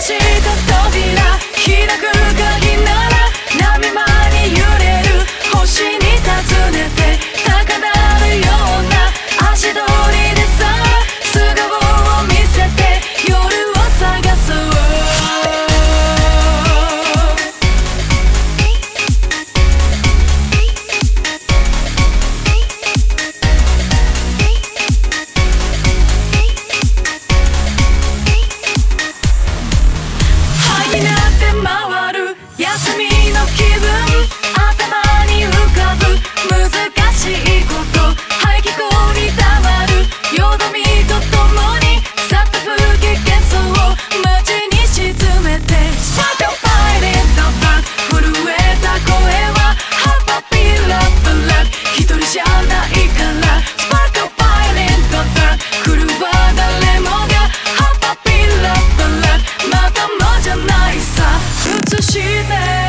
扉開く鍵なら波間に揺れる星に尋ねて。be there.